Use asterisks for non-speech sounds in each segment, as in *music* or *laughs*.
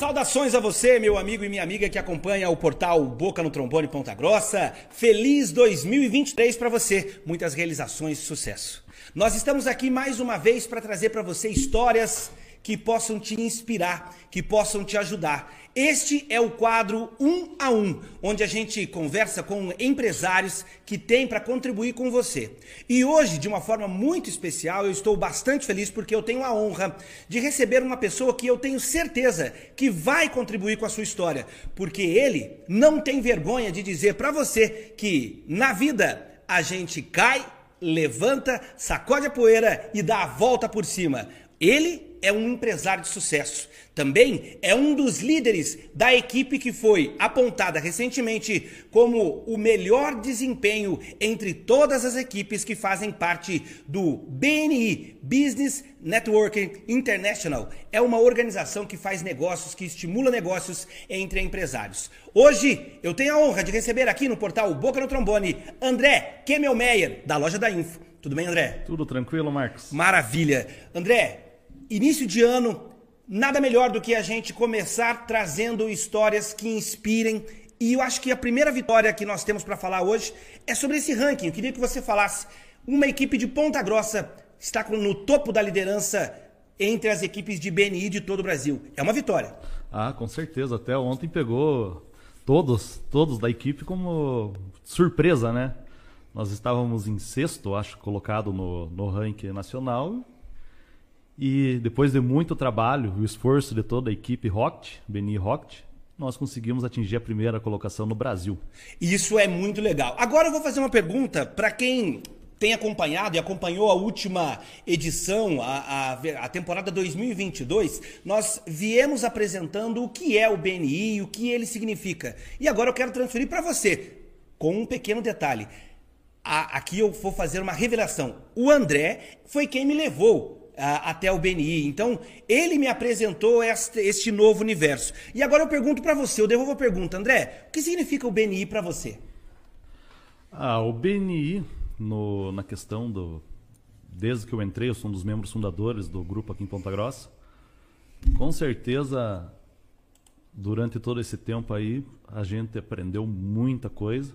Saudações a você, meu amigo e minha amiga que acompanha o portal Boca no Trombone Ponta Grossa. Feliz 2023 para você. Muitas realizações e sucesso. Nós estamos aqui mais uma vez para trazer para você histórias que possam te inspirar, que possam te ajudar. Este é o quadro Um a Um, onde a gente conversa com empresários que têm para contribuir com você. E hoje, de uma forma muito especial, eu estou bastante feliz porque eu tenho a honra de receber uma pessoa que eu tenho certeza que vai contribuir com a sua história, porque ele não tem vergonha de dizer para você que na vida a gente cai, levanta, sacode a poeira e dá a volta por cima. Ele é um empresário de sucesso. Também é um dos líderes da equipe que foi apontada recentemente como o melhor desempenho entre todas as equipes que fazem parte do BNI Business Networking International. É uma organização que faz negócios, que estimula negócios entre empresários. Hoje eu tenho a honra de receber aqui no portal Boca no Trombone André Kemmelmeyer, da loja da Info. Tudo bem, André? Tudo tranquilo, Marcos? Maravilha. André, início de ano, nada melhor do que a gente começar trazendo histórias que inspirem. E eu acho que a primeira vitória que nós temos para falar hoje é sobre esse ranking. Eu queria que você falasse. Uma equipe de Ponta Grossa está no topo da liderança entre as equipes de BNI de todo o Brasil. É uma vitória. Ah, com certeza. Até ontem pegou todos, todos da equipe como surpresa, né? Nós estávamos em sexto, acho, colocado no, no ranking nacional e depois de muito trabalho e o esforço de toda a equipe Rocket, Beni Rocket, nós conseguimos atingir a primeira colocação no Brasil. Isso é muito legal. Agora eu vou fazer uma pergunta para quem tem acompanhado e acompanhou a última edição, a, a, a, temporada 2022, nós viemos apresentando o que é o BNI e o que ele significa. E agora eu quero transferir para você, com um pequeno detalhe. A, aqui eu vou fazer uma revelação. O André foi quem me levou até o BNI. Então, ele me apresentou este, este novo universo. E agora eu pergunto para você, eu devolvo a pergunta, André, o que significa o BNI para você? Ah, o BNI, no, na questão do. Desde que eu entrei, eu sou um dos membros fundadores do grupo aqui em Ponta Grossa. Com certeza, durante todo esse tempo aí, a gente aprendeu muita coisa.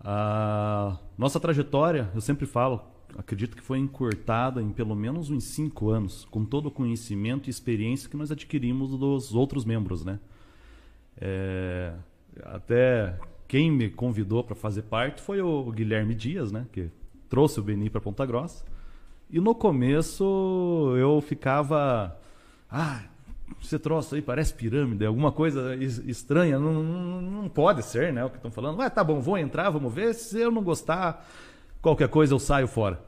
A nossa trajetória, eu sempre falo, acredito que foi encurtada em pelo menos uns cinco anos, com todo o conhecimento e experiência que nós adquirimos dos outros membros, né? É, até quem me convidou para fazer parte foi o Guilherme Dias, né? Que trouxe o Beni para Ponta Grossa. E no começo eu ficava, ah, você trouxe aí parece pirâmide, alguma coisa estranha, não, não, pode ser, né? O que estão falando. Ah, tá bom, vou entrar, vamos ver. Se eu não gostar, qualquer coisa eu saio fora.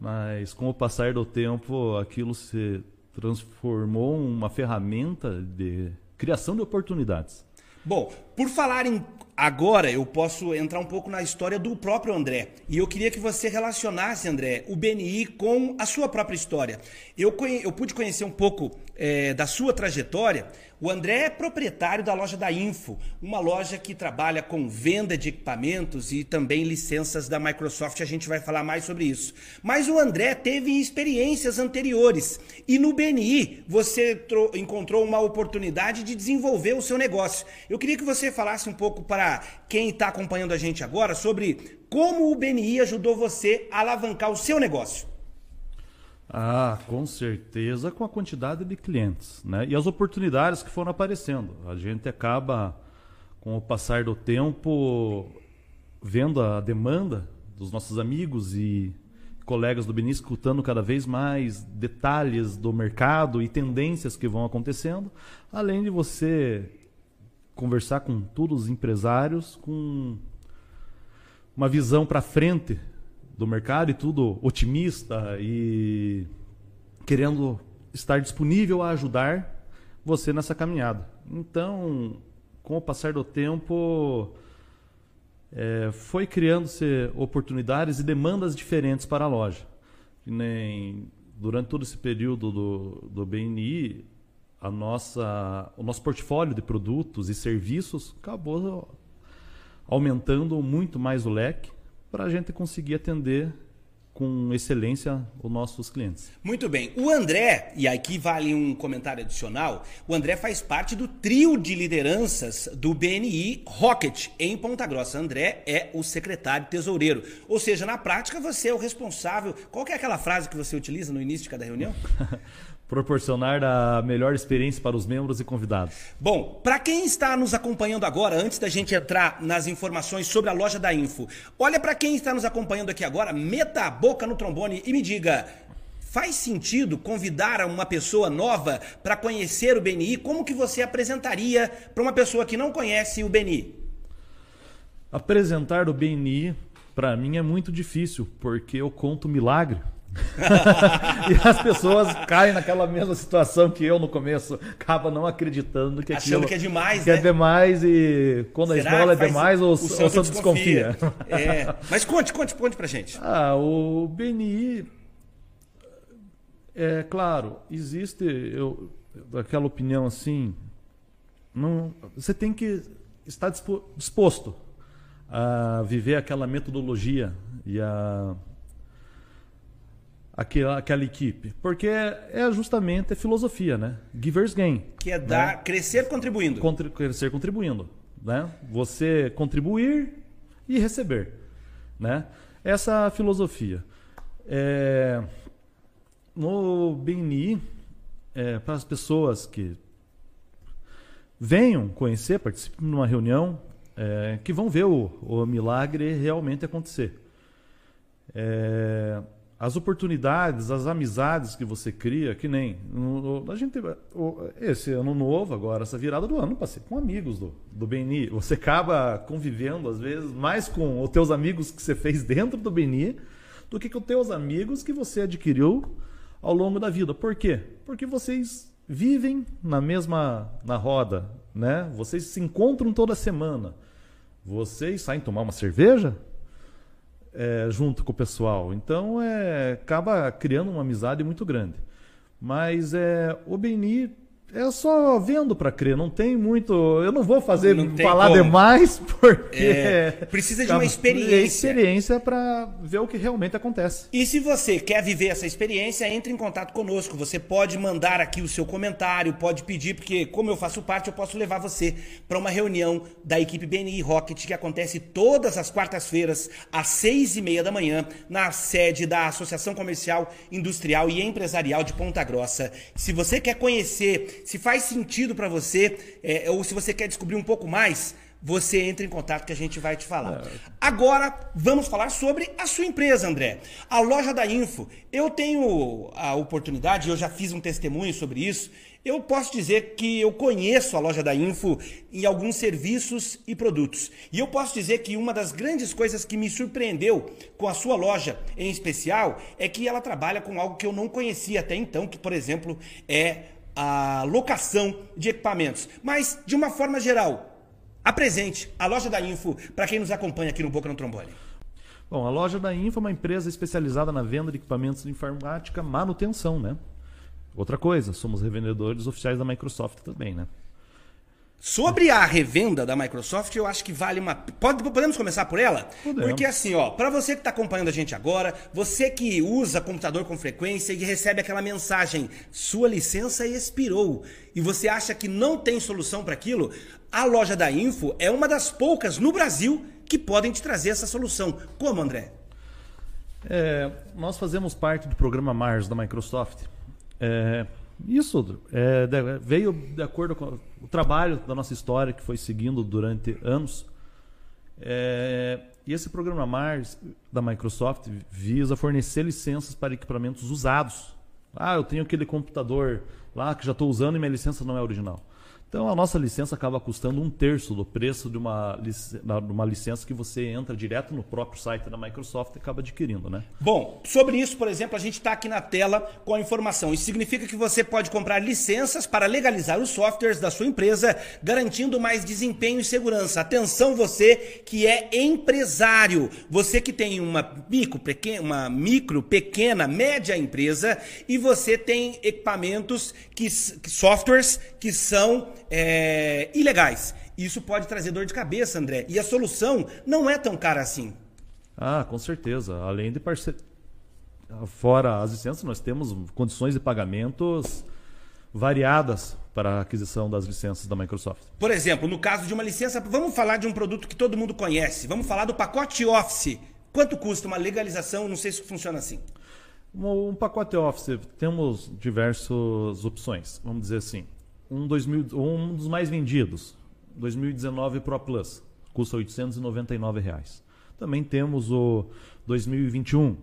Mas com o passar do tempo, aquilo se transformou uma ferramenta de criação de oportunidades. Bom, por falar em agora, eu posso entrar um pouco na história do próprio André. E eu queria que você relacionasse, André, o BNI com a sua própria história. Eu, eu pude conhecer um pouco é, da sua trajetória. O André é proprietário da loja da Info, uma loja que trabalha com venda de equipamentos e também licenças da Microsoft. A gente vai falar mais sobre isso. Mas o André teve experiências anteriores e no BNI você encontrou uma oportunidade de desenvolver o seu negócio. Eu queria que você falasse um pouco para quem está acompanhando a gente agora sobre como o BNI ajudou você a alavancar o seu negócio. Ah, com certeza com a quantidade de clientes, né? E as oportunidades que foram aparecendo. A gente acaba, com o passar do tempo, vendo a demanda dos nossos amigos e colegas do Beni escutando cada vez mais detalhes do mercado e tendências que vão acontecendo, além de você conversar com todos os empresários com uma visão para frente do mercado e tudo otimista e querendo estar disponível a ajudar você nessa caminhada. Então, com o passar do tempo, é, foi criando-se oportunidades e demandas diferentes para a loja. Nem durante todo esse período do, do BNI, a nossa, o nosso portfólio de produtos e serviços acabou aumentando muito mais o leque para a gente conseguir atender com excelência os nossos clientes. Muito bem. O André, e aqui vale um comentário adicional, o André faz parte do trio de lideranças do BNI Rocket em Ponta Grossa. André é o secretário tesoureiro. Ou seja, na prática você é o responsável. Qual é aquela frase que você utiliza no início de cada reunião? *laughs* proporcionar a melhor experiência para os membros e convidados. Bom, para quem está nos acompanhando agora, antes da gente entrar nas informações sobre a loja da Info, olha para quem está nos acompanhando aqui agora, meta a boca no trombone e me diga, Faz sentido convidar uma pessoa nova para conhecer o BNI? Como que você apresentaria para uma pessoa que não conhece o BNI? Apresentar o BNI para mim é muito difícil, porque eu conto milagre. *laughs* e as pessoas caem naquela mesma situação que eu no começo, acaba não acreditando que Achando que é demais, que é né? é demais e quando Será a esmola é demais o, o, o desconfia. desconfia. É. Mas conte, conte, conte pra gente. *laughs* Ah, o BNI é claro, existe eu, aquela opinião assim, não, você tem que estar disposto a viver aquela metodologia e a aquela, aquela equipe? Porque é, é justamente a filosofia, né? Givers gain. Que é dar, né? crescer contribuindo. Contri crescer contribuindo. Né? Você contribuir e receber. Né? Essa filosofia. É, no BNI, é, para as pessoas que venham conhecer, participem de uma reunião, é, que vão ver o, o milagre realmente acontecer. É, as oportunidades, as amizades que você cria, que nem a gente esse ano novo agora, essa virada do ano, passei com amigos do, do BNI. Você acaba convivendo às vezes mais com os teus amigos que você fez dentro do BNI do que com os teus amigos que você adquiriu ao longo da vida. Por quê? Porque vocês vivem na mesma na roda, né? Vocês se encontram toda semana. Vocês saem tomar uma cerveja? É, junto com o pessoal. Então é, acaba criando uma amizade muito grande. Mas é, o BNI é só vendo para crer, não tem muito. Eu não vou fazer não falar como. demais *laughs* porque é, precisa de uma *laughs* experiência. Experiência para ver o que realmente acontece. E se você quer viver essa experiência, entre em contato conosco. Você pode mandar aqui o seu comentário, pode pedir porque como eu faço parte, eu posso levar você para uma reunião da equipe BNI Rocket que acontece todas as quartas-feiras às seis e meia da manhã na sede da Associação Comercial, Industrial e Empresarial de Ponta Grossa. Se você quer conhecer se faz sentido para você, é, ou se você quer descobrir um pouco mais, você entra em contato que a gente vai te falar. É. Agora, vamos falar sobre a sua empresa, André. A loja da Info. Eu tenho a oportunidade, eu já fiz um testemunho sobre isso. Eu posso dizer que eu conheço a loja da Info em alguns serviços e produtos. E eu posso dizer que uma das grandes coisas que me surpreendeu com a sua loja em especial é que ela trabalha com algo que eu não conhecia até então, que, por exemplo, é a locação de equipamentos. Mas, de uma forma geral, apresente a loja da Info para quem nos acompanha aqui no Boca no Trombone. Bom, a loja da Info é uma empresa especializada na venda de equipamentos de informática, manutenção, né? Outra coisa, somos revendedores oficiais da Microsoft também, né? Sobre a revenda da Microsoft, eu acho que vale uma. Pode, podemos começar por ela? Podemos. Porque assim, ó, para você que está acompanhando a gente agora, você que usa computador com frequência e recebe aquela mensagem, sua licença expirou, e você acha que não tem solução para aquilo, a loja da Info é uma das poucas no Brasil que podem te trazer essa solução. Como, André? É, nós fazemos parte do programa Mars da Microsoft. É, isso é, veio de acordo com o trabalho da nossa história que foi seguindo durante anos. É, e esse programa Mars da Microsoft visa fornecer licenças para equipamentos usados. Ah, eu tenho aquele computador lá que já estou usando e minha licença não é original. Então a nossa licença acaba custando um terço do preço de uma, uma licença que você entra direto no próprio site da Microsoft e acaba adquirindo, né? Bom, sobre isso, por exemplo, a gente está aqui na tela com a informação. Isso significa que você pode comprar licenças para legalizar os softwares da sua empresa, garantindo mais desempenho e segurança. Atenção você que é empresário, você que tem uma micro, pequena, uma micro, pequena, média empresa e você tem equipamentos que softwares que são é, ilegais. Isso pode trazer dor de cabeça, André. E a solução não é tão cara assim. Ah, com certeza. Além de fora as licenças, nós temos condições de pagamentos variadas para a aquisição das licenças da Microsoft. Por exemplo, no caso de uma licença, vamos falar de um produto que todo mundo conhece. Vamos falar do pacote Office. Quanto custa uma legalização? Não sei se funciona assim. Um pacote Office, temos diversas opções. Vamos dizer assim, um, 2000, um dos mais vendidos, 2019 Pro Plus, custa 899 reais. Também temos o 2021,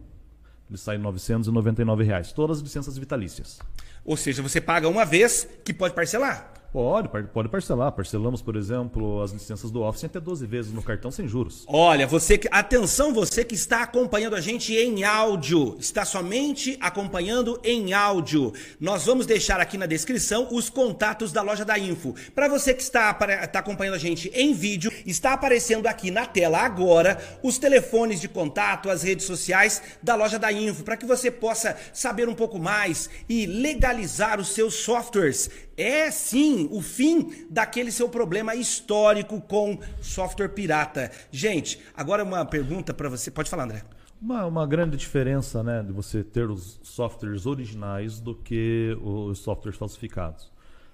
ele sai 999 reais. Todas as licenças vitalícias. Ou seja, você paga uma vez que pode parcelar. Pode, pode parcelar. Parcelamos, por exemplo, as licenças do Office até 12 vezes no cartão sem juros. Olha, você que. Atenção, você que está acompanhando a gente em áudio. Está somente acompanhando em áudio. Nós vamos deixar aqui na descrição os contatos da loja da Info. Para você que está, está acompanhando a gente em vídeo, está aparecendo aqui na tela agora os telefones de contato, as redes sociais da loja da Info, para que você possa saber um pouco mais e legalizar os seus softwares é sim o fim daquele seu problema histórico com software pirata. Gente, agora uma pergunta para você. Pode falar, André. Uma, uma grande diferença né, de você ter os softwares originais do que os softwares falsificados.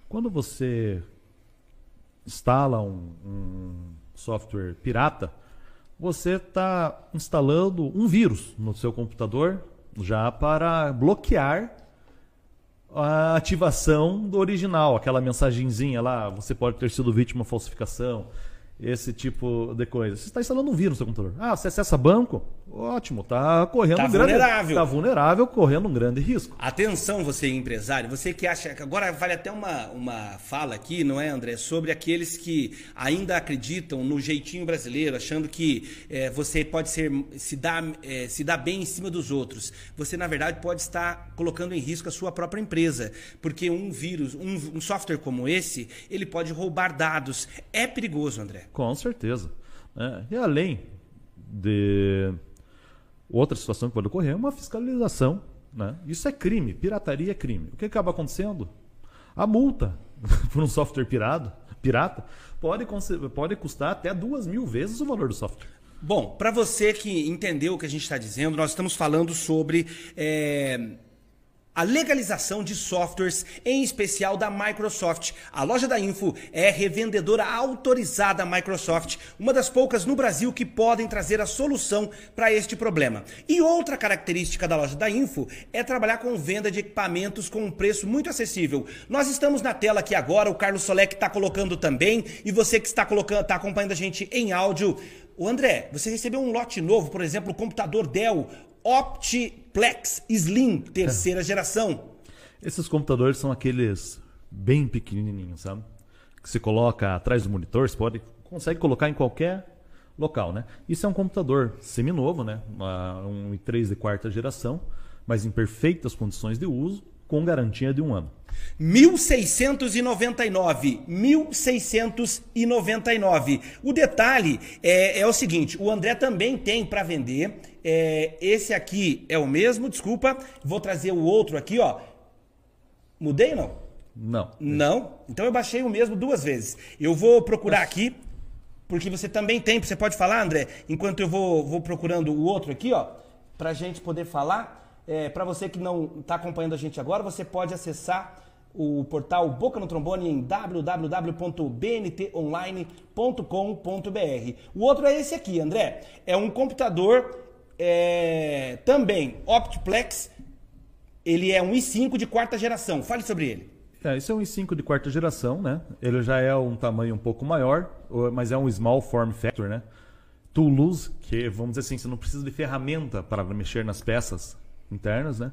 Quando você instala um, um software pirata, você está instalando um vírus no seu computador já para bloquear a ativação do original, aquela mensagenzinha lá, você pode ter sido vítima de falsificação, esse tipo de coisa. Você está instalando um vírus no seu computador. Ah, você acessa banco? Ótimo, está correndo tá um grande vulnerável. Tá vulnerável, correndo um grande risco. Atenção, você empresário, você que acha agora vale até uma, uma fala aqui, não é, André, sobre aqueles que ainda acreditam no jeitinho brasileiro, achando que é, você pode ser se dar é, se dar bem em cima dos outros. Você na verdade pode estar colocando em risco a sua própria empresa, porque um vírus, um, um software como esse, ele pode roubar dados. É perigoso, André. Com certeza. É, e além de outra situação que pode ocorrer é uma fiscalização. Né? Isso é crime, pirataria é crime. O que acaba acontecendo? A multa *laughs* por um software pirado, pirata pode, pode custar até duas mil vezes o valor do software. Bom, para você que entendeu o que a gente está dizendo, nós estamos falando sobre é, a legalização de softwares, em especial da Microsoft. A loja da Info é revendedora autorizada Microsoft, uma das poucas no Brasil que podem trazer a solução para este problema. E outra característica da loja da Info é trabalhar com venda de equipamentos com um preço muito acessível. Nós estamos na tela aqui agora, o Carlos Solek está colocando também, e você que está colocando, está acompanhando a gente em áudio. O André, você recebeu um lote novo, por exemplo, o computador Dell Optiplex Slim, terceira é. geração. Esses computadores são aqueles bem pequenininhos, sabe? Que você coloca atrás do monitor, você pode, consegue colocar em qualquer local, né? Isso é um computador seminovo, né? Um i3 de quarta geração, mas em perfeitas condições de uso, com garantia de um ano. 1699, 1699. O detalhe é, é o seguinte: o André também tem para vender. É, esse aqui é o mesmo, desculpa. Vou trazer o outro aqui, ó. Mudei ou não? Não. Não? Então eu baixei o mesmo duas vezes. Eu vou procurar aqui, porque você também tem. Você pode falar, André, enquanto eu vou, vou procurando o outro aqui, ó, pra gente poder falar. É, para você que não está acompanhando a gente agora, você pode acessar o portal Boca no Trombone em www.bntonline.com.br. O outro é esse aqui, André. É um computador é, também Optiplex. Ele é um i5 de quarta geração. Fale sobre ele. É, esse é um i5 de quarta geração, né? Ele já é um tamanho um pouco maior, mas é um small form factor, né? Toulouse, que vamos dizer assim, você não precisa de ferramenta para mexer nas peças internas, né?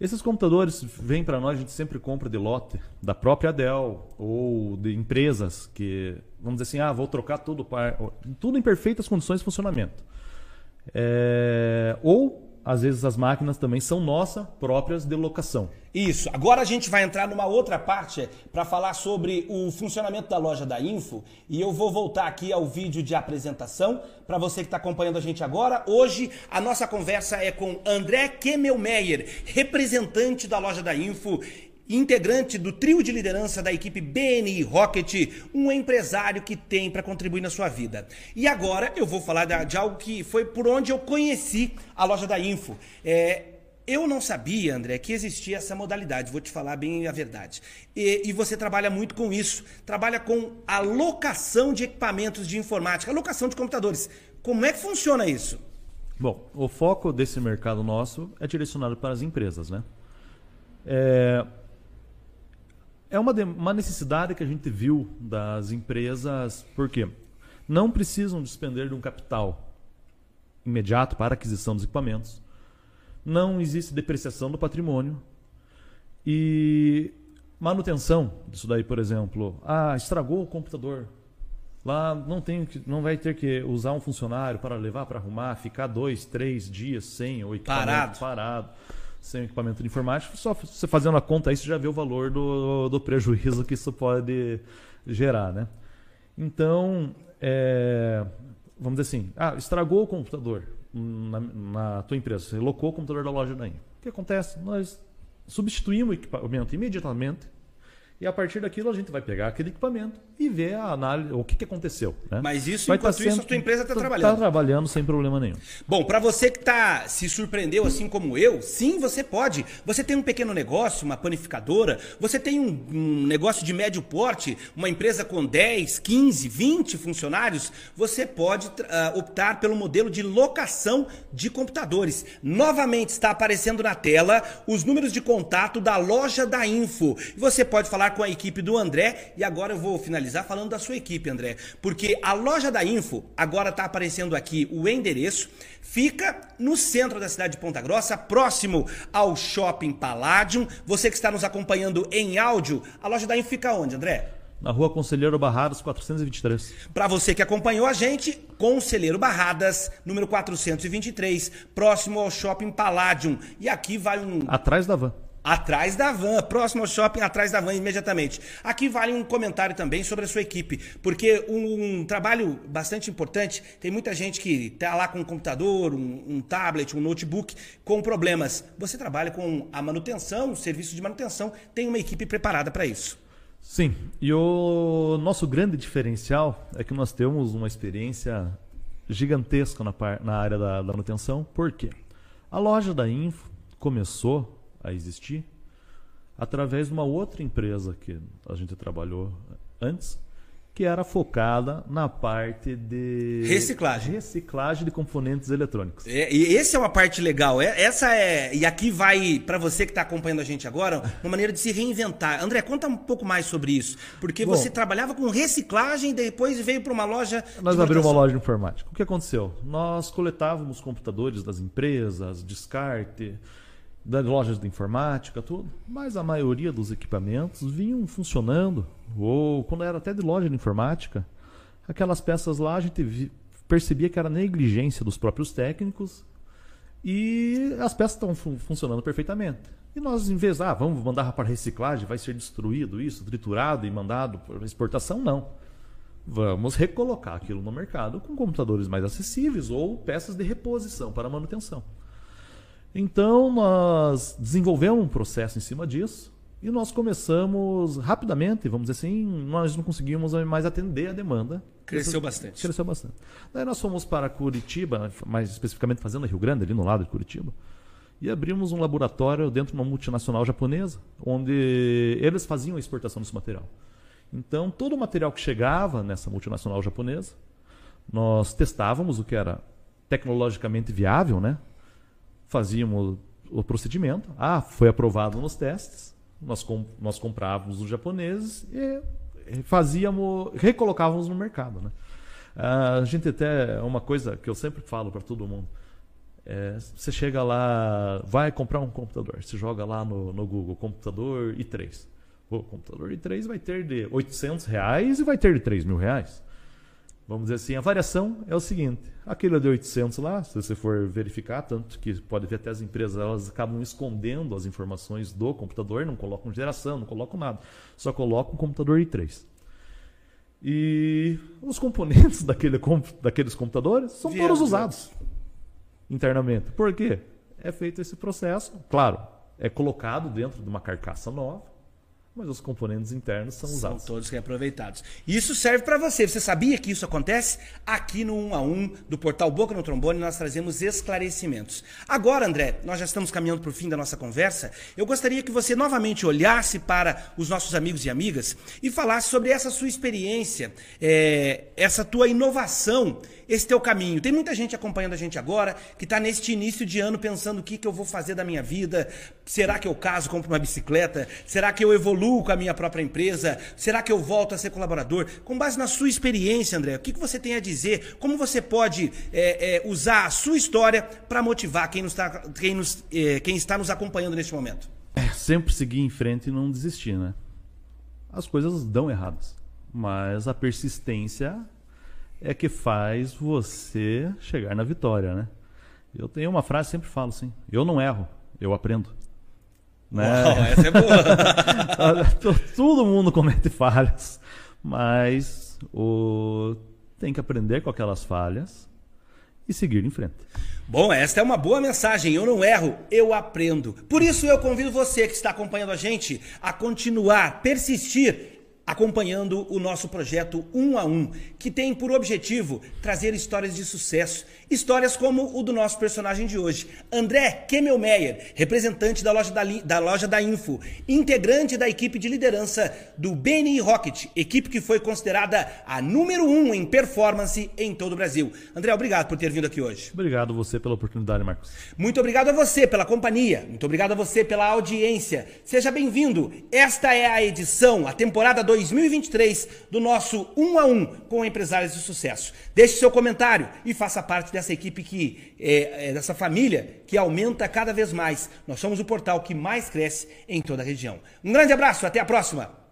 Esses computadores vêm para nós, a gente sempre compra de lote da própria Dell ou de empresas que, vamos dizer assim, ah, vou trocar tudo, tudo em perfeitas condições de funcionamento. É, ou às vezes as máquinas também são nossas próprias de locação. Isso. Agora a gente vai entrar numa outra parte para falar sobre o funcionamento da loja da Info e eu vou voltar aqui ao vídeo de apresentação para você que está acompanhando a gente agora. Hoje a nossa conversa é com André Kemmelmeyer, representante da loja da Info integrante do trio de liderança da equipe BNI Rocket, um empresário que tem para contribuir na sua vida. E agora eu vou falar de algo que foi por onde eu conheci a loja da Info. É, Eu não sabia, André, que existia essa modalidade, vou te falar bem a verdade. E, e, você trabalha muito com isso, trabalha com a locação de equipamentos de informática, locação de computadores. Como é que funciona isso? Bom, o foco desse mercado nosso é direcionado para as empresas, né? É, é uma, uma necessidade que a gente viu das empresas, porque não precisam despender de um capital imediato para aquisição dos equipamentos, não existe depreciação do patrimônio. E manutenção disso daí, por exemplo, ah, estragou o computador, Lá não, tem, não vai ter que usar um funcionário para levar para arrumar, ficar dois, três dias sem o equipamento parado, parado sem equipamento de informática. Só você fazendo a conta aí, você já vê o valor do, do prejuízo que isso pode gerar. Né? Então, é, vamos dizer assim, ah, estragou o computador na, na tua empresa, você locou o computador da loja daí. O que acontece? Nós substituímos o equipamento imediatamente e a partir daquilo a gente vai pegar aquele equipamento e ver a análise, o que, que aconteceu. Né? Mas isso, vai enquanto tá isso, a tua empresa está tá trabalhando. Está trabalhando sem problema nenhum. Bom, para você que tá, se surpreendeu assim como eu, sim, você pode. Você tem um pequeno negócio, uma panificadora, você tem um, um negócio de médio porte, uma empresa com 10, 15, 20 funcionários, você pode uh, optar pelo modelo de locação de computadores. Novamente está aparecendo na tela os números de contato da loja da Info. Você pode falar com a equipe do André e agora eu vou finalizar falando da sua equipe, André, porque a loja da Info, agora está aparecendo aqui o endereço, fica no centro da cidade de Ponta Grossa, próximo ao Shopping Palladium. Você que está nos acompanhando em áudio, a loja da Info fica onde, André? Na rua Conselheiro Barradas, 423. Para você que acompanhou a gente, Conselheiro Barradas, número 423, próximo ao Shopping Palladium. E aqui vai um. Atrás da van. Atrás da van, próximo ao shopping, atrás da van, imediatamente. Aqui vale um comentário também sobre a sua equipe, porque um, um trabalho bastante importante, tem muita gente que está lá com um computador, um, um, tablet, um notebook, com problemas. Você trabalha com a manutenção, o serviço de manutenção, tem uma equipe preparada para isso. Sim, e o nosso grande diferencial é que nós temos uma experiência gigantesca na, par, na área da, da manutenção. Por quê? A loja da Info começou a existir através de uma outra empresa que a gente trabalhou antes, que era focada na parte de reciclagem, reciclagem de componentes eletrônicos. É, e esse é uma parte legal. É, essa é e aqui vai para você que está acompanhando a gente agora uma maneira de se reinventar. André, conta um pouco mais sobre isso, porque Bom, você trabalhava com reciclagem, e depois veio para uma loja. Nós abrimos uma loja de informática. O que aconteceu? Nós coletávamos computadores das empresas, descarte das lojas de informática, tudo, mas a maioria dos equipamentos vinham funcionando, ou quando era até de loja de informática, aquelas peças lá a gente percebia que era negligência dos próprios técnicos e as peças estão fun funcionando perfeitamente. E nós, em vez, ah, vamos mandar para reciclagem, vai ser destruído isso, triturado e mandado para exportação, não. Vamos recolocar aquilo no mercado com computadores mais acessíveis ou peças de reposição para manutenção. Então nós desenvolvemos um processo em cima disso e nós começamos rapidamente, vamos dizer assim, nós não conseguimos mais atender a demanda. Cresceu bastante. Cresceu bastante. Daí nós fomos para Curitiba, mais especificamente Fazenda Rio Grande, ali no lado de Curitiba, e abrimos um laboratório dentro de uma multinacional japonesa, onde eles faziam a exportação desse material. Então, todo o material que chegava nessa multinacional japonesa, nós testávamos o que era tecnologicamente viável, né? Fazíamos o procedimento. Ah, foi aprovado nos testes. Nós, com, nós comprávamos os japoneses e fazíamos, recolocávamos no mercado. Né? A gente até, uma coisa que eu sempre falo para todo mundo. É, você chega lá, vai comprar um computador, você joga lá no, no Google, computador i3. O computador i3 vai ter de 800 reais e vai ter de 3 mil reais. Vamos dizer assim, a variação é o seguinte: aquele de 800 lá, se você for verificar, tanto que pode ver até as empresas, elas acabam escondendo as informações do computador, não colocam geração, não colocam nada, só colocam o computador i3. E os componentes *laughs* daquele, daqueles computadores são Vieram todos usados internamente. Por quê? É feito esse processo, claro, é colocado dentro de uma carcaça nova, mas os componentes internos são usados. São todos reaproveitados. Isso serve para você. Você sabia que isso acontece? Aqui no 1 a 1 do portal Boca no Trombone nós trazemos esclarecimentos. Agora, André, nós já estamos caminhando para o fim da nossa conversa. Eu gostaria que você novamente olhasse para os nossos amigos e amigas e falasse sobre essa sua experiência, é, essa tua inovação, esse teu caminho. Tem muita gente acompanhando a gente agora que está neste início de ano pensando o que, que eu vou fazer da minha vida. Será que eu caso, compro uma bicicleta? Será que eu evoluo com a minha própria empresa? Será que eu volto a ser colaborador? Com base na sua experiência, André, o que, você tem a dizer? Como você pode é, é, usar a sua história para motivar quem, nos tá, quem, nos, é, quem está nos acompanhando neste momento? É, sempre seguir em frente e não desistir, né? As coisas dão erradas, mas a persistência é que faz você chegar na vitória, né? Eu tenho uma frase que sempre falo assim: eu não erro, eu aprendo. Né? Uau, essa é boa. *laughs* Todo mundo comete falhas, mas o... tem que aprender com aquelas falhas e seguir em frente. Bom, esta é uma boa mensagem. Eu não erro, eu aprendo. Por isso eu convido você que está acompanhando a gente a continuar, persistir acompanhando o nosso projeto Um a Um, que tem por objetivo trazer histórias de sucesso, histórias como o do nosso personagem de hoje, André Kemmelmeyer, representante da loja da, da loja da Info, integrante da equipe de liderança do BNI Rocket, equipe que foi considerada a número um em performance em todo o Brasil. André, obrigado por ter vindo aqui hoje. Obrigado você pela oportunidade, Marcos. Muito obrigado a você pela companhia, muito obrigado a você pela audiência. Seja bem-vindo. Esta é a edição, a temporada 2 2023 do nosso Um a Um com empresários de sucesso. Deixe seu comentário e faça parte dessa equipe que é, é, dessa família que aumenta cada vez mais. Nós somos o portal que mais cresce em toda a região. Um grande abraço, até a próxima.